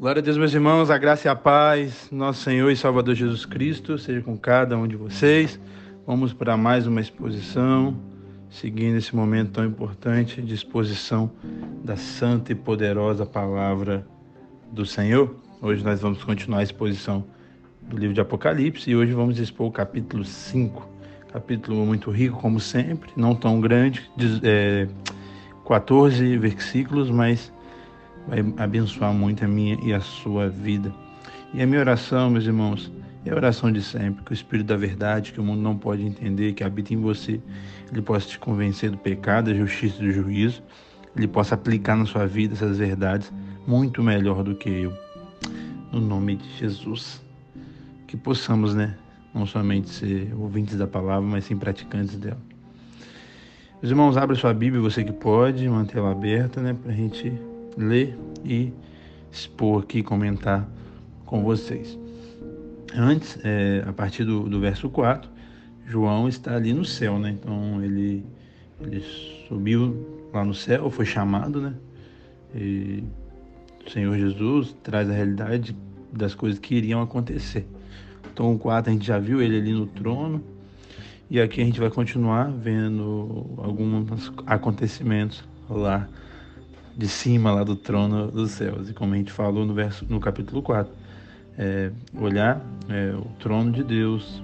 Glória a Deus, meus irmãos, a graça e a paz, nosso Senhor e Salvador Jesus Cristo, seja com cada um de vocês. Vamos para mais uma exposição, seguindo esse momento tão importante de exposição da santa e poderosa palavra do Senhor. Hoje nós vamos continuar a exposição do livro de Apocalipse e hoje vamos expor o capítulo 5. Capítulo muito rico, como sempre, não tão grande, é, 14 versículos, mas vai abençoar muito a minha e a sua vida. E a minha oração, meus irmãos, é a oração de sempre, que o Espírito da verdade, que o mundo não pode entender, que habita em você, ele possa te convencer do pecado, da justiça e do juízo, ele possa aplicar na sua vida essas verdades muito melhor do que eu. No nome de Jesus. Que possamos, né, não somente ser ouvintes da palavra, mas sim praticantes dela. Meus irmãos, abra sua Bíblia, você que pode, manter ela aberta, né, para a gente ler e expor aqui, comentar com vocês. Antes, é, a partir do, do, verso 4, João está ali no céu, né? Então ele, ele subiu lá no céu, foi chamado, né? E o Senhor Jesus traz a realidade das coisas que iriam acontecer. Então o 4 a gente já viu ele ali no trono, e aqui a gente vai continuar vendo alguns acontecimentos lá de cima lá do trono dos céus. E como a gente falou no, verso, no capítulo 4, é, olhar é, o trono de Deus,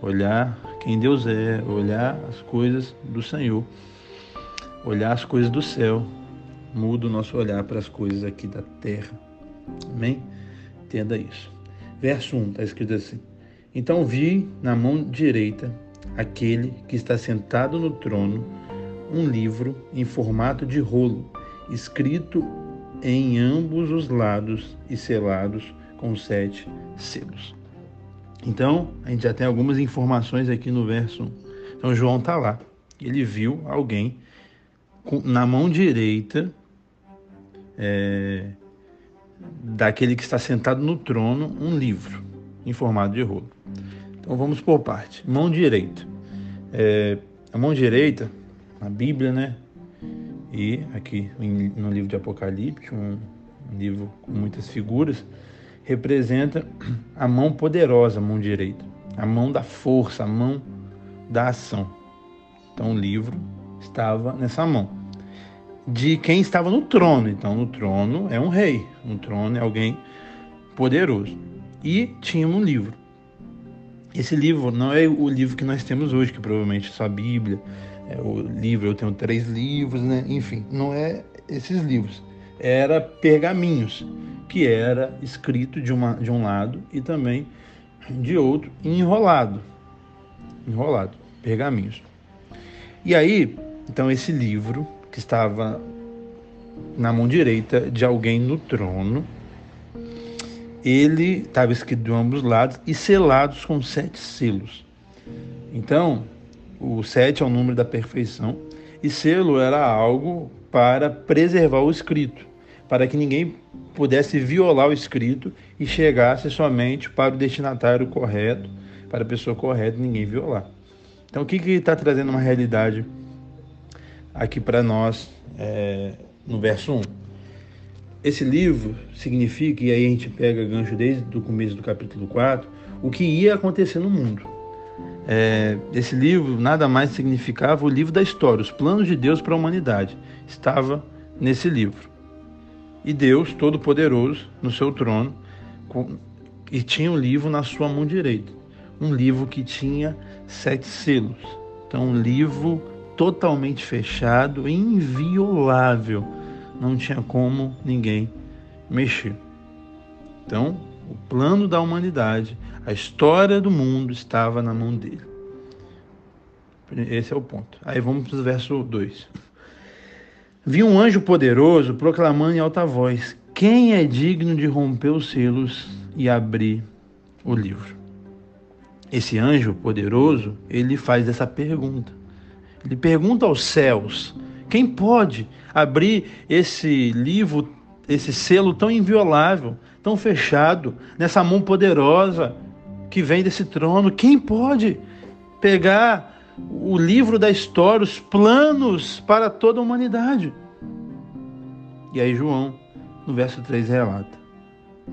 olhar quem Deus é, olhar as coisas do Senhor, olhar as coisas do céu, muda o nosso olhar para as coisas aqui da terra. Amém? Entenda isso. Verso 1 está escrito assim: Então vi na mão direita aquele que está sentado no trono um livro em formato de rolo escrito em ambos os lados e selados com sete selos. Então, a gente já tem algumas informações aqui no verso 1. Então, João está lá. Ele viu alguém com, na mão direita é, daquele que está sentado no trono um livro em formato de rolo. Então, vamos por parte. Mão direita. É, a mão direita, a Bíblia, né? E aqui no livro de Apocalipse, um, livro com muitas figuras, representa a mão poderosa, a mão direita, a mão da força, a mão da ação. Então o livro estava nessa mão. De quem estava no trono. Então no trono é um rei, no trono é alguém poderoso. E tinha um livro. Esse livro não é o livro que nós temos hoje, que provavelmente é a Bíblia, é, o livro, eu tenho três livros, né? Enfim, não é esses livros. Era pergaminhos, que era escrito de, uma, de um lado e também de outro, enrolado. Enrolado, pergaminhos. E aí, então, esse livro, que estava na mão direita de alguém no trono, ele estava escrito de ambos lados e selados com sete selos. Então, o sete é o número da perfeição, e selo era algo para preservar o escrito, para que ninguém pudesse violar o escrito e chegasse somente para o destinatário correto, para a pessoa correta, ninguém violar. Então, o que está trazendo uma realidade aqui para nós é, no verso 1? Esse livro significa, e aí a gente pega gancho desde o começo do capítulo 4, o que ia acontecer no mundo. É, esse livro nada mais significava o livro da história, os planos de Deus para a humanidade. Estava nesse livro. E Deus, Todo-Poderoso, no seu trono, com, e tinha um livro na sua mão direita. Um livro que tinha sete selos. Então, um livro totalmente fechado, inviolável. Não tinha como ninguém mexer. Então, o plano da humanidade, a história do mundo estava na mão dele. Esse é o ponto. Aí vamos para o verso 2. Vi um anjo poderoso proclamando em alta voz: Quem é digno de romper os selos e abrir o livro? Esse anjo poderoso, ele faz essa pergunta. Ele pergunta aos céus: quem pode abrir esse livro, esse selo tão inviolável, tão fechado, nessa mão poderosa que vem desse trono. Quem pode pegar o livro da história, os planos para toda a humanidade? E aí, João, no verso 3, relata: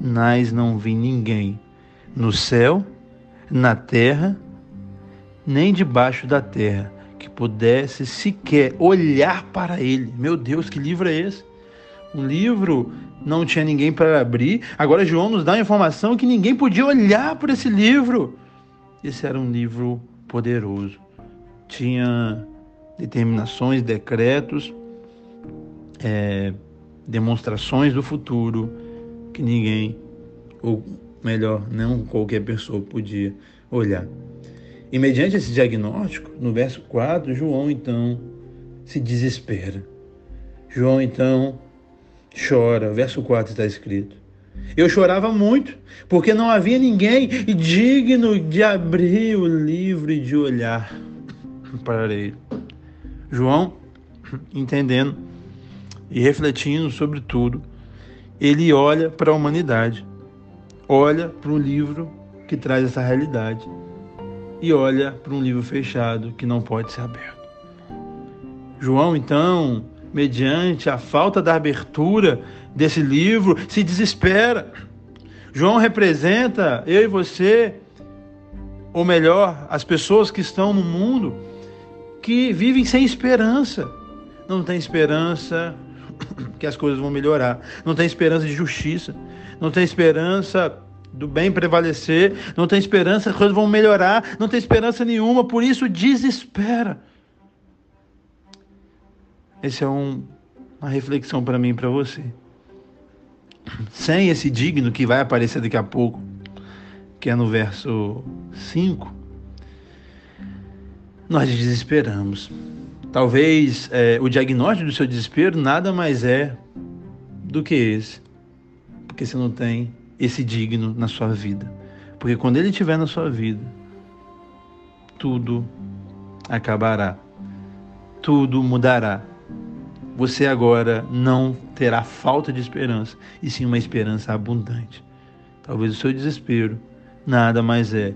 mas não vi ninguém no céu, na terra, nem debaixo da terra que pudesse sequer olhar para ele. Meu Deus, que livro é esse? Um livro não tinha ninguém para abrir. Agora João nos dá a informação que ninguém podia olhar por esse livro. Esse era um livro poderoso. Tinha determinações, decretos, é, demonstrações do futuro que ninguém, ou melhor, não qualquer pessoa podia olhar. E mediante esse diagnóstico, no verso 4, João então se desespera. João então chora. Verso 4 está escrito. Eu chorava muito, porque não havia ninguém digno de abrir o livro e de olhar para ele. João, entendendo e refletindo sobre tudo, ele olha para a humanidade, olha para um livro que traz essa realidade e olha para um livro fechado que não pode ser aberto. João, então, mediante a falta da abertura desse livro, se desespera. João representa eu e você, ou melhor, as pessoas que estão no mundo que vivem sem esperança. Não tem esperança que as coisas vão melhorar. Não tem esperança de justiça. Não tem esperança do bem prevalecer. Não tem esperança que as coisas vão melhorar. Não tem esperança nenhuma. Por isso, desespera. Esse é um, uma reflexão para mim e para você. Sem esse digno que vai aparecer daqui a pouco, que é no verso 5, nós desesperamos. Talvez é, o diagnóstico do seu desespero nada mais é do que esse, porque você não tem esse digno na sua vida. Porque quando ele estiver na sua vida, tudo acabará, tudo mudará. Você agora não terá falta de esperança, e sim uma esperança abundante. Talvez o seu desespero nada mais é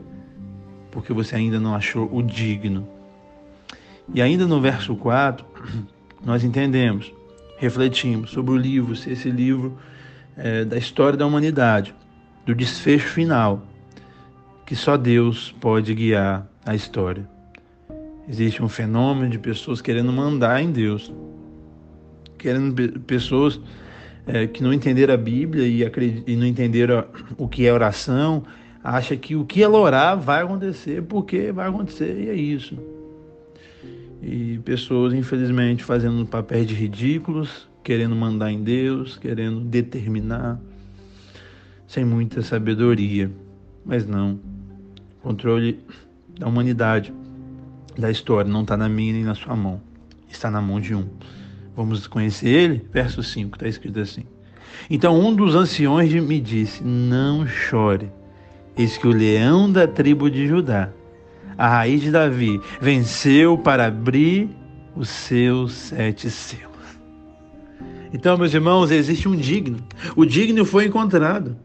porque você ainda não achou o digno e ainda no verso 4, nós entendemos, refletimos sobre o livro, se esse livro é da história da humanidade, do desfecho final, que só Deus pode guiar a história. Existe um fenômeno de pessoas querendo mandar em Deus, querendo pessoas é, que não entenderam a Bíblia e, e não entenderam o que é oração, acha que o que ela orar vai acontecer porque vai acontecer e é isso e pessoas, infelizmente, fazendo papéis de ridículos, querendo mandar em Deus, querendo determinar, sem muita sabedoria. Mas não. O controle da humanidade, da história, não está na minha nem na sua mão. Está na mão de um. Vamos conhecer ele? Verso 5, está escrito assim. Então um dos anciões me disse: Não chore, eis que o leão da tribo de Judá a raiz de Davi, venceu para abrir os seus sete selos. Então, meus irmãos, existe um digno. O digno foi encontrado.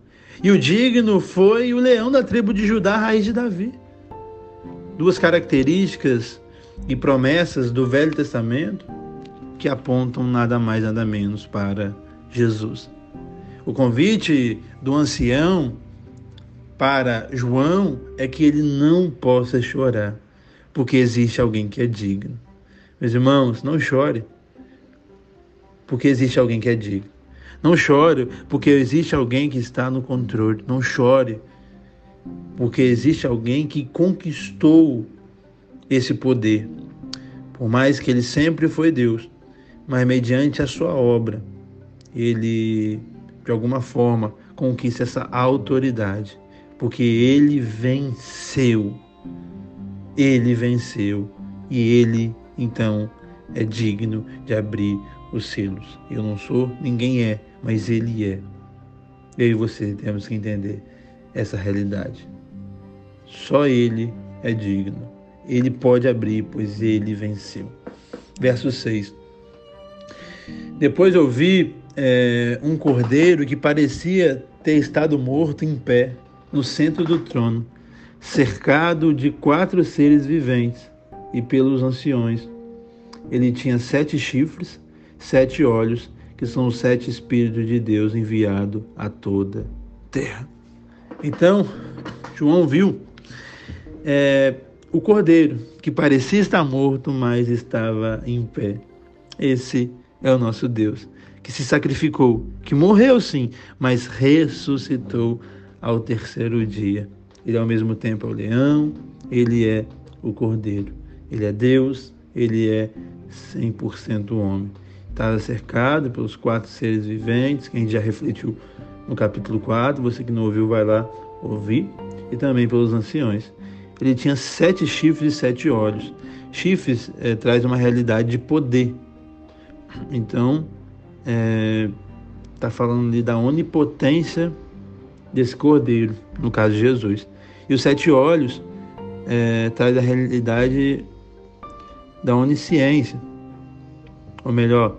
E o digno foi o leão da tribo de Judá, a raiz de Davi. Duas características e promessas do Velho Testamento que apontam nada mais, nada menos para Jesus. O convite do ancião para João é que ele não possa chorar, porque existe alguém que é digno. Meus irmãos, não chore, porque existe alguém que é digno. Não chore, porque existe alguém que está no controle. Não chore, porque existe alguém que conquistou esse poder. Por mais que ele sempre foi Deus, mas mediante a sua obra, ele de alguma forma conquista essa autoridade porque ele venceu. Ele venceu e ele então é digno de abrir os selos. Eu não sou, ninguém é, mas ele é. Eu e você temos que entender essa realidade. Só ele é digno. Ele pode abrir, pois ele venceu. Verso 6. Depois eu vi é, um cordeiro que parecia ter estado morto em pé no centro do trono, cercado de quatro seres viventes e pelos anciões. Ele tinha sete chifres, sete olhos, que são os sete Espíritos de Deus enviado a toda terra. Então, João viu é, o cordeiro, que parecia estar morto, mas estava em pé. Esse é o nosso Deus, que se sacrificou, que morreu sim, mas ressuscitou ao terceiro dia. Ele ao mesmo tempo é o leão, ele é o cordeiro. Ele é Deus, ele é 100% homem. Está cercado pelos quatro seres viventes, que a gente já refletiu no capítulo 4. Você que não ouviu, vai lá ouvir. E também pelos anciões. Ele tinha sete chifres e sete olhos. Chifres é, traz uma realidade de poder. Então, está é, tá falando ali da onipotência desse cordeiro, no caso de Jesus. E os sete olhos é, traz a realidade da onisciência, ou melhor,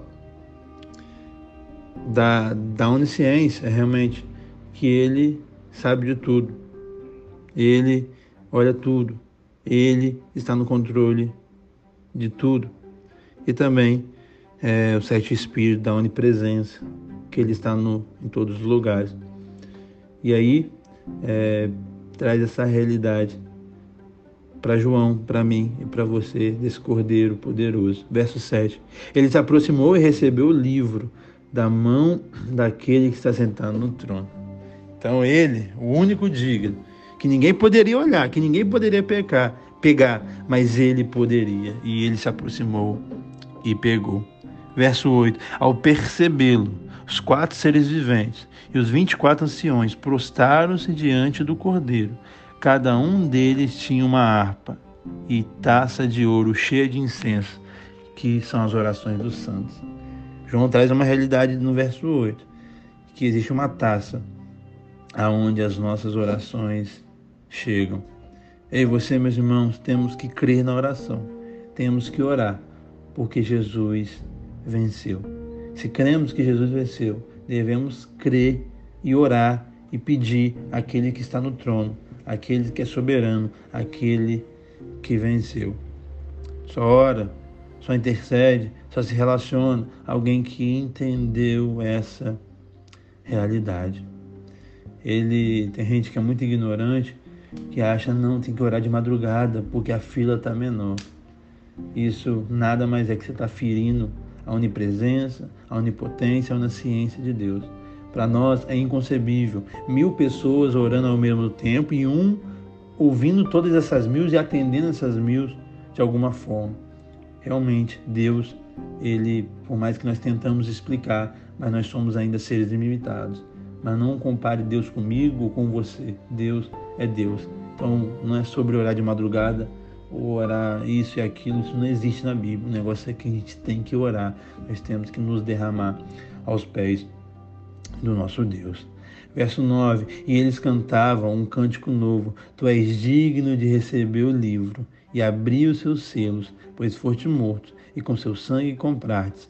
da, da onisciência, realmente, que ele sabe de tudo, ele olha tudo, ele está no controle de tudo. E também é, o sete espírito da onipresença, que ele está no, em todos os lugares. E aí é, traz essa realidade para João, para mim e para você, desse Cordeiro poderoso. Verso 7. Ele se aproximou e recebeu o livro da mão daquele que está sentado no trono. Então ele, o único digno, que ninguém poderia olhar, que ninguém poderia pecar, pegar, mas ele poderia. E ele se aproximou e pegou. Verso 8. Ao percebê-lo, os quatro seres viventes e os vinte e quatro anciões prostaram-se diante do Cordeiro Cada um deles tinha uma harpa e taça de ouro cheia de incenso, que são as orações dos santos. João traz uma realidade no verso 8, que existe uma taça aonde as nossas orações chegam. Ei, você, meus irmãos, temos que crer na oração. Temos que orar, porque Jesus venceu. Se cremos que Jesus venceu, devemos crer e orar e pedir àquele que está no trono aquele que é soberano, aquele que venceu. Só ora, só intercede, só se relaciona alguém que entendeu essa realidade. Ele tem gente que é muito ignorante, que acha não tem que orar de madrugada porque a fila está menor. Isso nada mais é que você está ferindo a onipresença, a onipotência, a onisciência de Deus. Para nós é inconcebível. Mil pessoas orando ao mesmo tempo e um ouvindo todas essas mil e atendendo essas mil de alguma forma. Realmente, Deus, ele, por mais que nós tentamos explicar, mas nós somos ainda seres limitados. Mas não compare Deus comigo ou com você. Deus é Deus. Então, não é sobre orar de madrugada orar isso e aquilo, isso não existe na Bíblia. O negócio é que a gente tem que orar. Nós temos que nos derramar aos pés do nosso Deus. Verso 9: E eles cantavam um cântico novo: Tu és digno de receber o livro e abrir os seus selos, pois foste morto, e com seu sangue compraste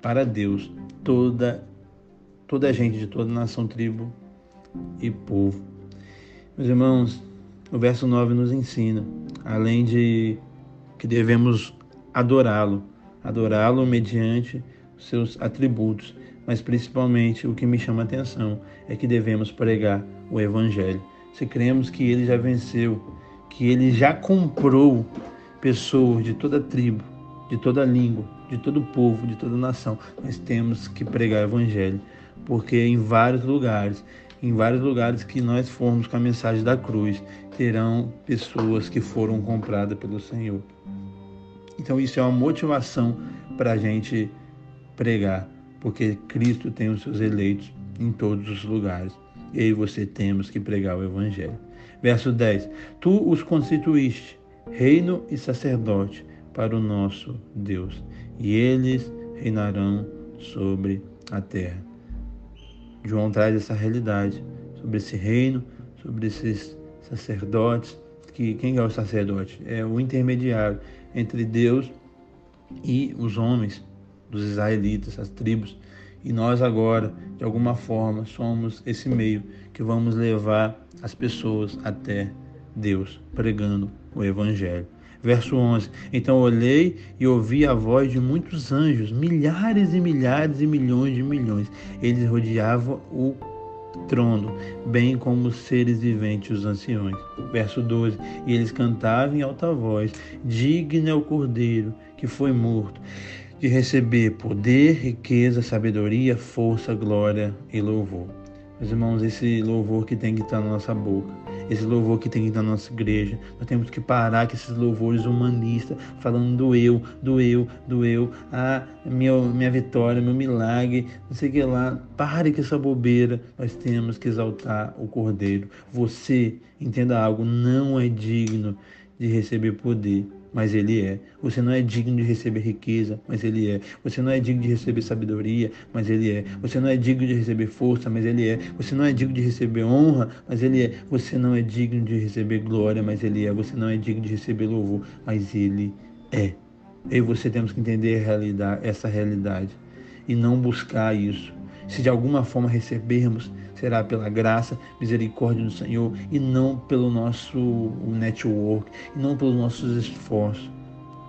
para Deus toda toda a gente de toda nação, tribo e povo. Meus irmãos, o verso 9 nos ensina, além de que devemos adorá-lo, adorá-lo mediante seus atributos, mas principalmente o que me chama a atenção é que devemos pregar o Evangelho. Se cremos que ele já venceu, que ele já comprou pessoas de toda tribo, de toda língua, de todo povo, de toda nação, nós temos que pregar o Evangelho, porque em vários lugares, em vários lugares que nós formos com a mensagem da cruz, terão pessoas que foram compradas pelo Senhor. Então isso é uma motivação para a gente pregar porque Cristo tem os seus eleitos em todos os lugares. E aí você temos que pregar o Evangelho. Verso 10: Tu os constituíste reino e sacerdote para o nosso Deus, e eles reinarão sobre a terra. João traz essa realidade sobre esse reino, sobre esses sacerdotes. Que quem é o sacerdote? É o intermediário entre Deus e os homens dos israelitas, as tribos. E nós agora, de alguma forma, somos esse meio que vamos levar as pessoas até Deus, pregando o Evangelho. Verso 11: Então olhei e ouvi a voz de muitos anjos, milhares e milhares e milhões de milhões. Eles rodeavam o trono, bem como os seres viventes, os anciões. Verso 12: E eles cantavam em alta voz: Digno é o Cordeiro que foi morto, de receber poder, riqueza, sabedoria, força, glória e louvor. Meus irmãos, esse louvor que tem que estar na nossa boca, esse louvor que tem na nossa igreja, nós temos que parar com esses louvores humanistas, falando do eu, do eu, do eu, ah, minha, minha vitória, meu milagre, não sei o que lá. Pare com essa bobeira, nós temos que exaltar o Cordeiro. Você, entenda algo, não é digno de receber poder mas ele é. Você não é digno de receber riqueza, mas ele é. Você não é digno de receber sabedoria, mas ele é. Você não é digno de receber força, mas ele é. Você não é digno de receber honra, mas ele é. Você não é digno de receber glória, mas ele é. Você não é digno de receber louvor, mas ele é. Eu e você temos que entender realidade, essa realidade e não buscar isso. Se de alguma forma recebermos, será pela graça, misericórdia do Senhor e não pelo nosso network, e não pelos nossos esforços.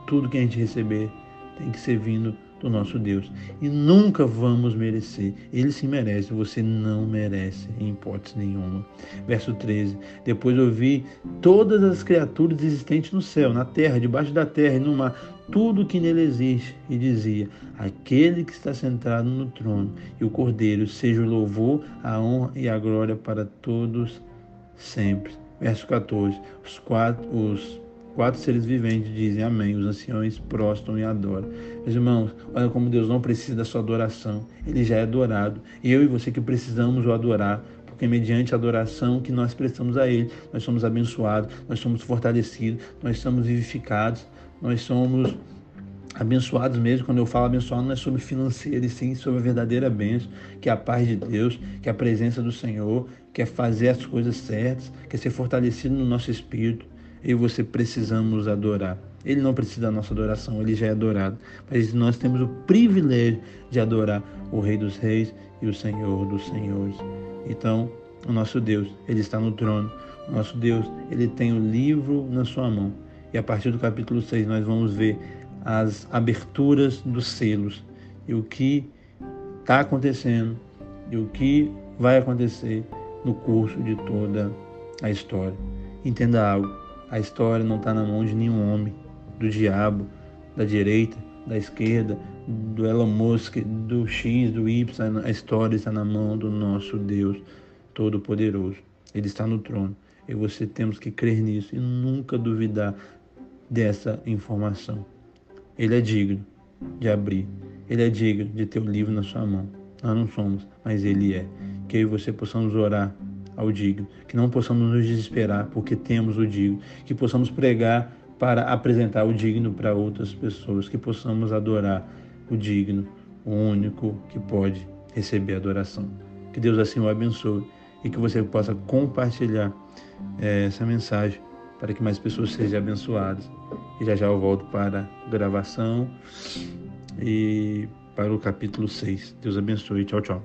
Tudo que a gente receber tem que ser vindo do nosso Deus. E nunca vamos merecer. Ele se merece, você não merece, em hipótese nenhuma. Verso 13: Depois ouvi todas as criaturas existentes no céu, na terra, debaixo da terra e no mar, tudo que nele existe, e dizia: Aquele que está sentado no trono e o Cordeiro, seja o louvor, a honra e a glória para todos sempre. Verso 14: Os quatro, os Quatro seres viventes dizem amém. Os anciões prostam e adoram. Meus irmãos, olha como Deus não precisa da sua adoração. Ele já é adorado. E eu e você que precisamos o adorar. Porque mediante a adoração que nós prestamos a Ele, nós somos abençoados, nós somos fortalecidos, nós somos vivificados, nós somos abençoados mesmo. Quando eu falo abençoado, não é sobre financeiro, e sim sobre a verdadeira bênção, que é a paz de Deus, que é a presença do Senhor, que é fazer as coisas certas, que é ser fortalecido no nosso espírito e você precisamos adorar. Ele não precisa da nossa adoração, ele já é adorado. Mas nós temos o privilégio de adorar o Rei dos Reis e o Senhor dos Senhores. Então, o nosso Deus, ele está no trono. O nosso Deus, ele tem o livro na sua mão. E a partir do capítulo 6 nós vamos ver as aberturas dos selos e o que está acontecendo e o que vai acontecer no curso de toda a história. Entenda algo a história não está na mão de nenhum homem, do diabo, da direita, da esquerda, do Elon Musk, do X, do Y. A história está na mão do nosso Deus Todo-Poderoso. Ele está no trono. E você temos que crer nisso e nunca duvidar dessa informação. Ele é digno de abrir. Ele é digno de ter o livro na sua mão. Nós não somos, mas ele é. Que eu e você possamos orar ao digno, que não possamos nos desesperar porque temos o digno, que possamos pregar para apresentar o digno para outras pessoas, que possamos adorar o digno, o único que pode receber adoração. Que Deus assim o abençoe e que você possa compartilhar é, essa mensagem para que mais pessoas sejam abençoadas. E já já eu volto para a gravação e para o capítulo 6. Deus abençoe. Tchau, tchau.